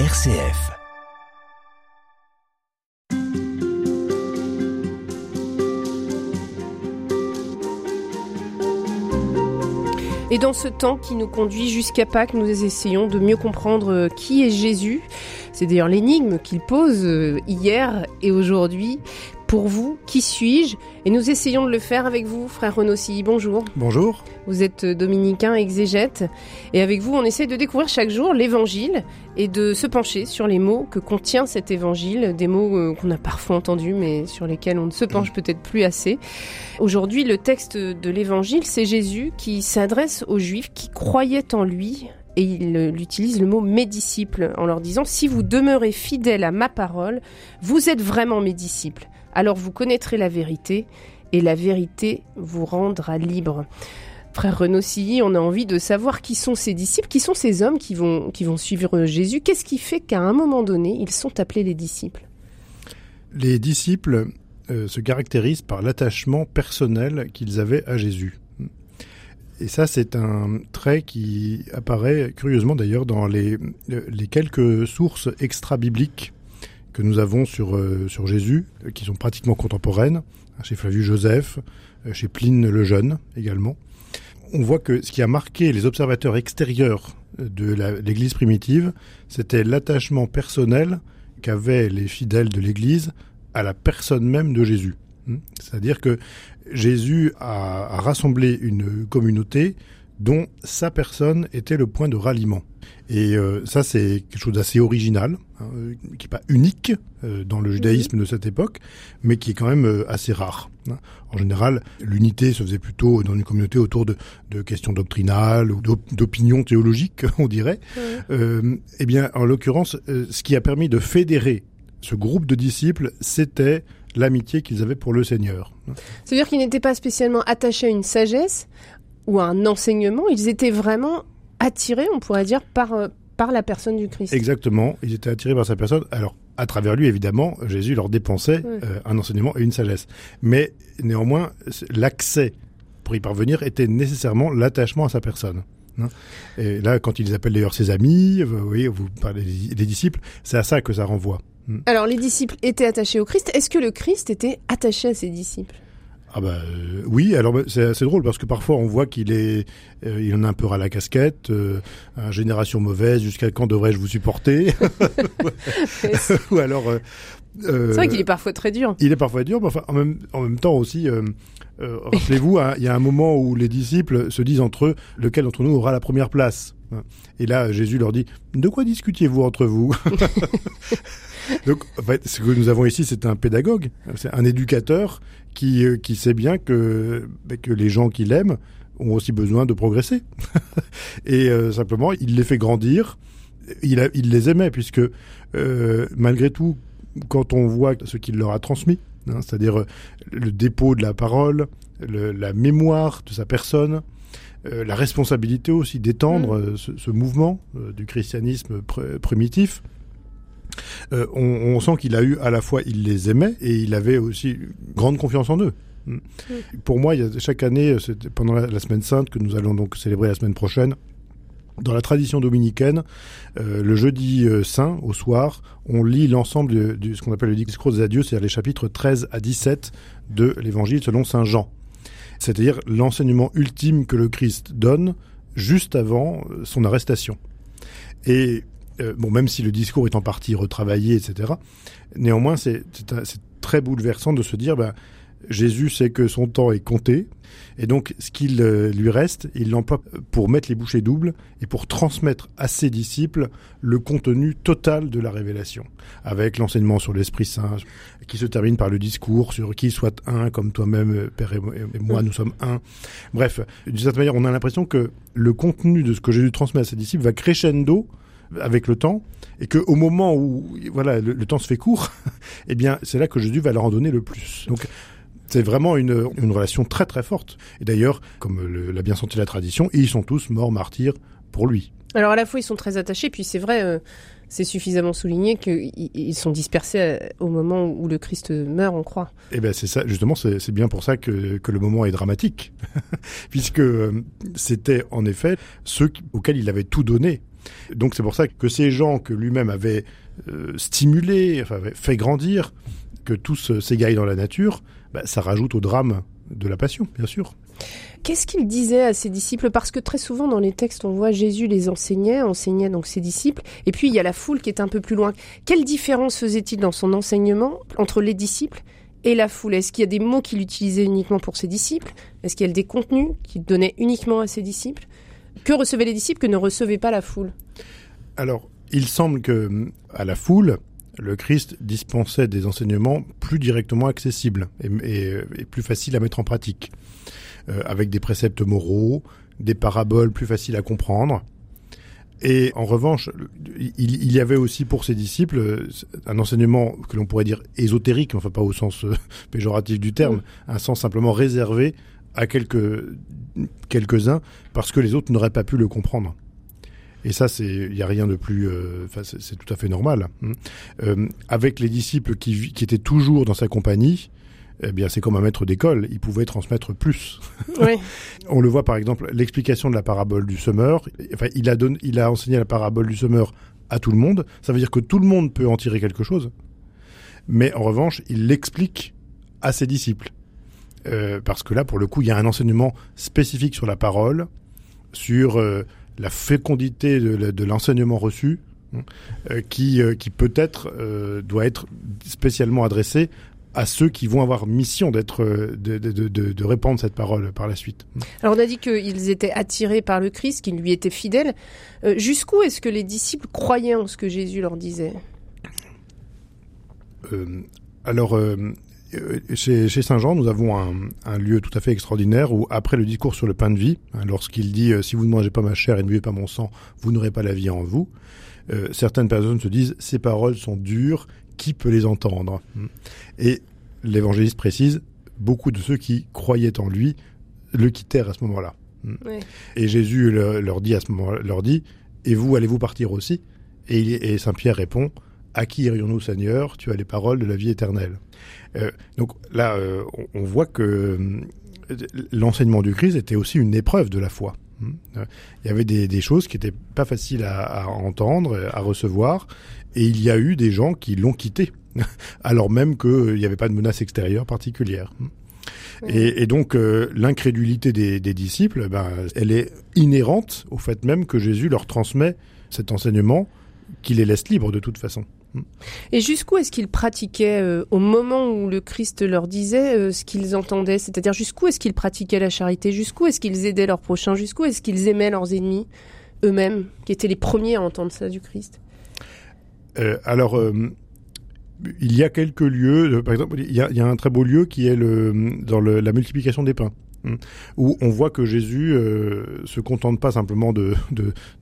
RCF. Et dans ce temps qui nous conduit jusqu'à Pâques, nous essayons de mieux comprendre euh, qui est Jésus. C'est d'ailleurs l'énigme qu'il pose euh, hier et aujourd'hui. Pour vous, qui suis-je? Et nous essayons de le faire avec vous, frère Renaud Bonjour. Bonjour. Vous êtes dominicain exégète. Et avec vous, on essaie de découvrir chaque jour l'évangile et de se pencher sur les mots que contient cet évangile. Des mots euh, qu'on a parfois entendus, mais sur lesquels on ne se penche peut-être plus assez. Aujourd'hui, le texte de l'évangile, c'est Jésus qui s'adresse aux Juifs qui croyaient en lui et il utilise le mot mes disciples en leur disant si vous demeurez fidèles à ma parole, vous êtes vraiment mes disciples alors vous connaîtrez la vérité et la vérité vous rendra libre. Frère Renaud Silly, on a envie de savoir qui sont ces disciples, qui sont ces hommes qui vont, suivre Jésus. Qu'est-ce qui fait qu'à un moment donné, ils sont appelés les disciples? Les disciples euh, se caractérisent par l'attachement personnel qu'ils avaient à Jésus. Et ça, c'est un trait qui apparaît curieusement d'ailleurs dans les, les quelques sources extra-bibliques que nous avons sur, euh, sur Jésus, euh, qui sont pratiquement contemporaines, hein, chez Flavius Joseph, euh, chez Pline le Jeune également. On voit que ce qui a marqué les observateurs extérieurs de l'Église primitive, c'était l'attachement personnel qu'avaient les fidèles de l'Église à la personne même de Jésus. Hmm. C'est-à-dire que Jésus a rassemblé une communauté dont sa personne était le point de ralliement. Et euh, ça, c'est quelque chose d'assez original, hein, euh, qui n'est pas unique euh, dans le judaïsme de cette époque, mais qui est quand même assez rare. Hein. En général, l'unité se faisait plutôt dans une communauté autour de, de questions doctrinales ou d'opinions théologiques, on dirait. eh bien, en l'occurrence, ce qui a permis de fédérer ce groupe de disciples, c'était l'amitié qu'ils avaient pour le Seigneur. C'est-à-dire qu'ils n'étaient pas spécialement attachés à une sagesse ou un enseignement, ils étaient vraiment attirés, on pourrait dire, par, euh, par la personne du Christ. Exactement, ils étaient attirés par sa personne. Alors, à travers lui, évidemment, Jésus leur dépensait euh, un enseignement et une sagesse. Mais néanmoins, l'accès pour y parvenir était nécessairement l'attachement à sa personne. Hein. Et là, quand ils appellent d'ailleurs ses amis, vous voyez, vous parlez des disciples, c'est à ça que ça renvoie. Hmm. Alors, les disciples étaient attachés au Christ. Est-ce que le Christ était attaché à ses disciples? Ah bah euh, oui, alors bah, c'est assez drôle parce que parfois on voit qu'il est, euh, il en a un peu à la casquette, euh, génération mauvaise, jusqu'à quand devrais-je vous supporter Ou alors. c'est vrai qu'il est parfois très dur. Il est parfois dur, mais enfin en même, en même temps aussi. Rappelez-vous, hein, il y a un moment où les disciples se disent entre eux lequel d'entre nous aura la première place. Et là, Jésus leur dit De quoi discutiez-vous entre vous? Donc, en fait, ce que nous avons ici, c'est un pédagogue, c'est un éducateur qui, euh, qui sait bien que, ben, que les gens qui l'aiment ont aussi besoin de progresser. et euh, simplement, il les fait grandir. Il, a, il les aimait, puisque euh, malgré tout, quand on voit ce qu'il leur a transmis, hein, c'est-à-dire le dépôt de la parole, le, la mémoire de sa personne, la responsabilité aussi d'étendre mmh. ce, ce, mouvement du christianisme primitif, euh, on, on, sent qu'il a eu à la fois, il les aimait et il avait aussi grande confiance en eux. Mm. Pour moi, il y a, chaque année, pendant la, semaine sainte que nous allons donc célébrer la semaine prochaine, dans la tradition dominicaine, euh, le jeudi euh, saint, au soir, on lit l'ensemble de, ce qu'on appelle le discours des adieux, c'est-à-dire les chapitres 13 à 17 de l'évangile selon saint Jean. C'est-à-dire l'enseignement ultime que le Christ donne juste avant son arrestation. Et euh, bon, même si le discours est en partie retravaillé, etc. Néanmoins, c'est très bouleversant de se dire, ben, Jésus sait que son temps est compté, et donc ce qu'il euh, lui reste, il l'emploie pour mettre les bouchées doubles et pour transmettre à ses disciples le contenu total de la révélation, avec l'enseignement sur l'Esprit Saint, qui se termine par le discours sur qui soit un, comme toi-même, Père et moi, nous sommes un. Bref, d'une certaine manière, on a l'impression que le contenu de ce que Jésus transmet à ses disciples va crescendo avec le temps et que au moment où voilà le, temps se fait court, eh bien c'est là que Jésus va leur en donner le plus. Donc c'est vraiment une, une, relation très très forte. Et d'ailleurs, comme l'a bien senti la tradition, ils sont tous morts martyrs pour lui. Alors à la fois ils sont très attachés, puis c'est vrai, euh, c'est suffisamment souligné qu'ils sont dispersés euh, au moment où le Christ meurt, on croit. Eh bien c'est ça, justement, c'est bien pour ça que, le moment est dramatique, puisque euh, c'était en effet ceux auxquels il avait tout donné. Donc c'est pour ça que ces gens que lui-même avait euh, stimulés, enfin, avait fait grandir, que tous s'égaillent dans la nature, bah, ça rajoute au drame de la passion, bien sûr. Qu'est-ce qu'il disait à ses disciples? Parce que très souvent dans les textes, on voit Jésus les enseignait, enseignait donc ses disciples, et puis il y a la foule qui est un peu plus loin. Quelle différence faisait-il dans son enseignement entre les disciples et la foule? Est-ce qu'il y a des mots qu'il utilisait uniquement pour ses disciples? Est-ce qu'il y a des contenus qu'il donnait uniquement à ses disciples? Que recevaient les disciples que ne recevait pas la foule? Alors, il semble que à la foule, le Christ dispensait des enseignements plus directement accessibles et plus faciles à mettre en pratique. Euh, avec des préceptes moraux, des paraboles plus faciles à comprendre. Et en revanche, il, y avait aussi pour ses disciples euh, un enseignement que l'on pourrait dire ésotérique, enfin pas au sens euh, péjoratif du terme, un sens simplement réservé à quelques quelques-uns parce que les autres n'auraient pas pu le comprendre. Et ça, c'est il y a rien de plus, enfin c'est tout à fait normal. Hein. avec les disciples qui, qui étaient toujours dans sa compagnie, eh bien, c'est comme un maître d'école, il pouvait transmettre plus. Oui. On le voit par exemple, l'explication de la parabole du semeur. Enfin, il a, donné, il a enseigné la parabole du semeur à tout le monde. Ça veut dire que tout le monde peut en tirer quelque chose. Mais en revanche, il l'explique à ses disciples. Euh, parce que là, pour le coup, il y a un enseignement spécifique sur la parole, sur euh, la fécondité de, l'enseignement reçu, hein, euh, qui, qui peut-être doit être spécialement adressé à ceux qui vont avoir mission d'être euh, de, de, de, de, répandre cette parole par la suite. Alors on a dit qu'ils étaient attirés par le Christ, qu'ils lui étaient fidèles. Euh, jusqu'où est-ce que les disciples croyaient en ce que Jésus leur disait? Euh, Alors chez, chez, Saint Jean, nous avons un, un, lieu tout à fait extraordinaire où après le discours sur le pain de vie, hein, lorsqu'il dit si vous ne mangez pas ma chair et ne buvez pas mon sang, vous n'aurez pas la vie en vous. certaines personnes se disent ces paroles sont dures qui peut les entendre? Et l'évangéliste précise, beaucoup de ceux qui croyaient en lui le quittèrent à ce moment-là. Et Jésus leur dit à ce moment leur dit, et vous allez-vous partir aussi? Et, Saint Pierre répond, à qui irions-nous Seigneur Tu as les paroles de la vie éternelle. Euh, donc là, euh, on, voit que euh, l'enseignement du Christ était aussi une épreuve de la foi. Il y avait des, choses qui n'étaient pas faciles à, à, entendre, à recevoir, et il y a eu des gens qui l'ont quitté, alors même qu'il n'y avait pas de menace extérieure particulière. Et, donc euh, l'incrédulité des, disciples, ben, elle est inhérente au fait même que Jésus leur transmet cet enseignement qui les laisse libres de toute façon. Et jusqu'où est-ce qu'ils pratiquaient euh, au moment où le Christ leur disait euh, ce qu'ils entendaient? C'est-à-dire jusqu'où est-ce qu'ils pratiquaient la charité? Jusqu'où est-ce qu'ils aidaient leurs prochains? Jusqu'où est-ce qu'ils aimaient leurs ennemis eux-mêmes, qui étaient les premiers à entendre ça du Christ? Euh, alors, il y a quelques lieux, par exemple, il y, a, un très beau lieu qui est le, dans la multiplication des pains hein, où on voit que Jésus euh, se contente pas simplement de,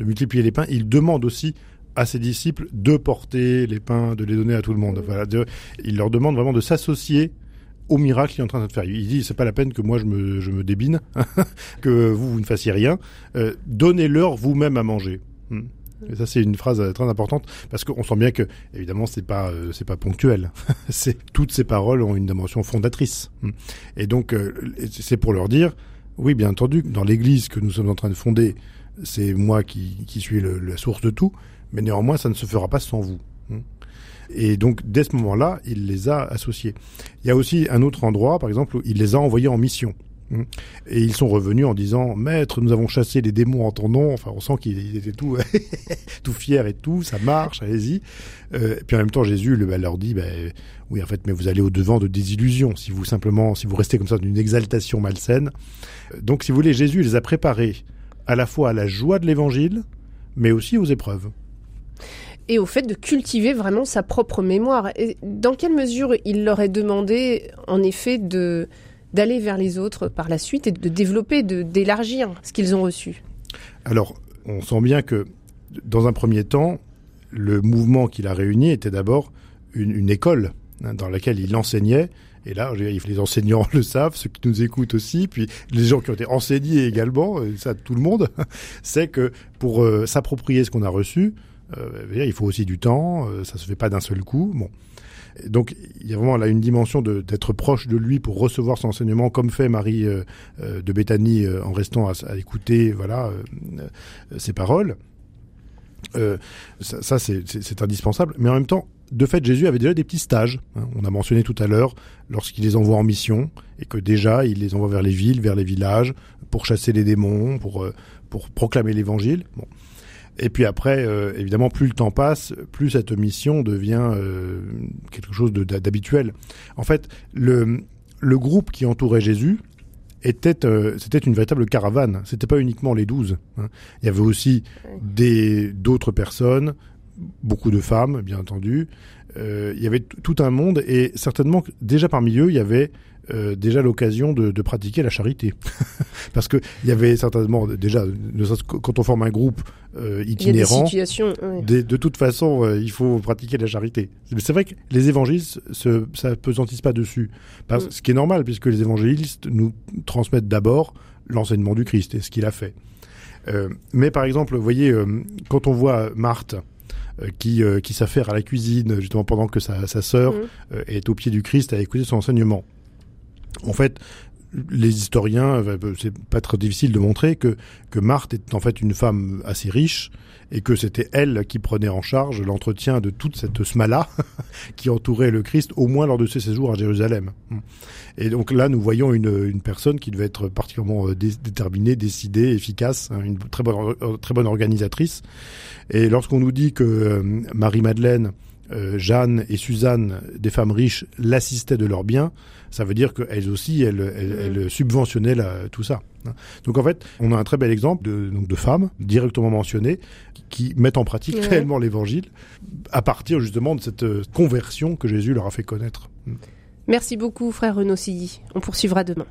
multiplier les pains, il demande aussi à ses disciples de porter les pains, de les donner à tout le monde. Voilà, il leur demande vraiment de s'associer au miracle qu'il est en train de faire. Il dit c'est pas la peine que moi je me, je me débine, que vous vous ne fassiez rien. Donnez-leur vous-même à manger. Hmm. Et ça, c'est une phrase euh, très importante parce qu'on sent bien que, évidemment, c'est pas euh, c'est pas ponctuel. c'est toutes ces paroles ont une dimension fondatrice. Et donc, euh, c'est pour leur dire, oui, bien entendu, dans l'Église que nous sommes en train de fonder, c'est moi qui, qui suis le, la source de tout, mais néanmoins, ça ne se fera pas sans vous. Et donc, dès ce moment-là, il les a associés. Il y a aussi un autre endroit, par exemple, où il les a envoyés en mission. Et ils sont revenus en disant Maître, nous avons chassé les démons en ton nom. Enfin, on sent qu'ils étaient tout, tout fiers et tout, ça marche, allez-y. Euh, puis en même temps, Jésus le, leur dit ben, Oui, en fait, mais vous allez au-devant de désillusions si vous simplement, si vous restez comme ça d'une exaltation malsaine. Donc, si vous voulez, Jésus les a préparés à la fois à la joie de l'évangile, mais aussi aux épreuves et au fait de cultiver vraiment sa propre mémoire. Dans quelle mesure il leur est demandé, en effet, d'aller vers les autres par la suite et de développer, d'élargir ce qu'ils ont reçu? Alors, on sent bien que dans un premier temps, le mouvement qu'il a réuni était d'abord une, école hein, dans laquelle il enseignait. Et là, les enseignants le savent, ceux qui nous écoutent aussi, puis les gens qui ont été enseignés également, ça tout le monde, c'est que pour euh, s'approprier ce qu'on a reçu, il faut aussi du temps, ça se fait pas d'un seul coup. Bon, donc il y a vraiment là une dimension d'être proche de lui pour recevoir son enseignement, comme fait Marie euh, euh, de Béthanie euh, en restant à, écouter voilà ses paroles. Euh, ça, c'est- indispensable. Mais en même temps, de fait, Jésus avait déjà des petits stages. hein. On a mentionné tout à l'heure lorsqu'il les envoie en mission et que déjà il les envoie vers les villes, vers les villages pour chasser les démons, pour euh, pour proclamer l'évangile. Et puis après, euh, évidemment, plus le temps passe, plus cette mission devient euh, quelque chose d'habituel. En fait, le le groupe qui entourait Jésus était euh, c'était une véritable caravane. C'était pas uniquement les douze. hein. Il y avait aussi des d'autres personnes, beaucoup de femmes, bien entendu. Euh, il y avait tout un monde et certainement déjà parmi eux, il y avait euh, déjà l'occasion de, de pratiquer la charité, parce que il y avait certainement déjà quand on forme un groupe euh, Il y a des itinérant. situations. ouais. Des- de toute façon, euh, il faut pratiquer la charité. Mais C'est vrai que les évangélistes se, ça pesantissent pas dessus, Parce- Mm. ce qui est normal puisque les évangélistes nous transmettent d'abord l'enseignement du Christ et ce qu'il a fait. Mais par exemple, vous voyez, quand on voit Marthe qui, euh, qui s'affaire à la cuisine justement pendant que sa, sa sœur Mhm. euh, est au pied du Christ à écouter son enseignement. En fait, les historiens, euh, c'est pas très difficile de montrer que, que Marthe est en fait une femme assez riche et que c'était elle qui prenait en charge l'entretien de toute cette smala qui entourait le Christ, au moins lors de ses séjours à Jérusalem. Et donc là, nous voyons une, une personne qui devait être particulièrement euh, dé- déterminée, décidée, efficace, hein, une très bonne, très bonne organisatrice. Et lorsqu'on nous dit que euh, Marie-Madeleine, euh, Jeanne et Suzanne, des femmes riches, l'assistaient de leurs biens, ça veut dire qu'elles aussi, elles, elles, elles subventionnaient la- tout ça. hein. Donc en fait, on a un très bel exemple de, donc de femmes directement mentionnées qui, mettent en pratique Ouais. réellement l'évangile à partir justement de cette euh, conversion que Jésus leur a fait connaître. Merci beaucoup, frère Renaud Silly. On poursuivra demain.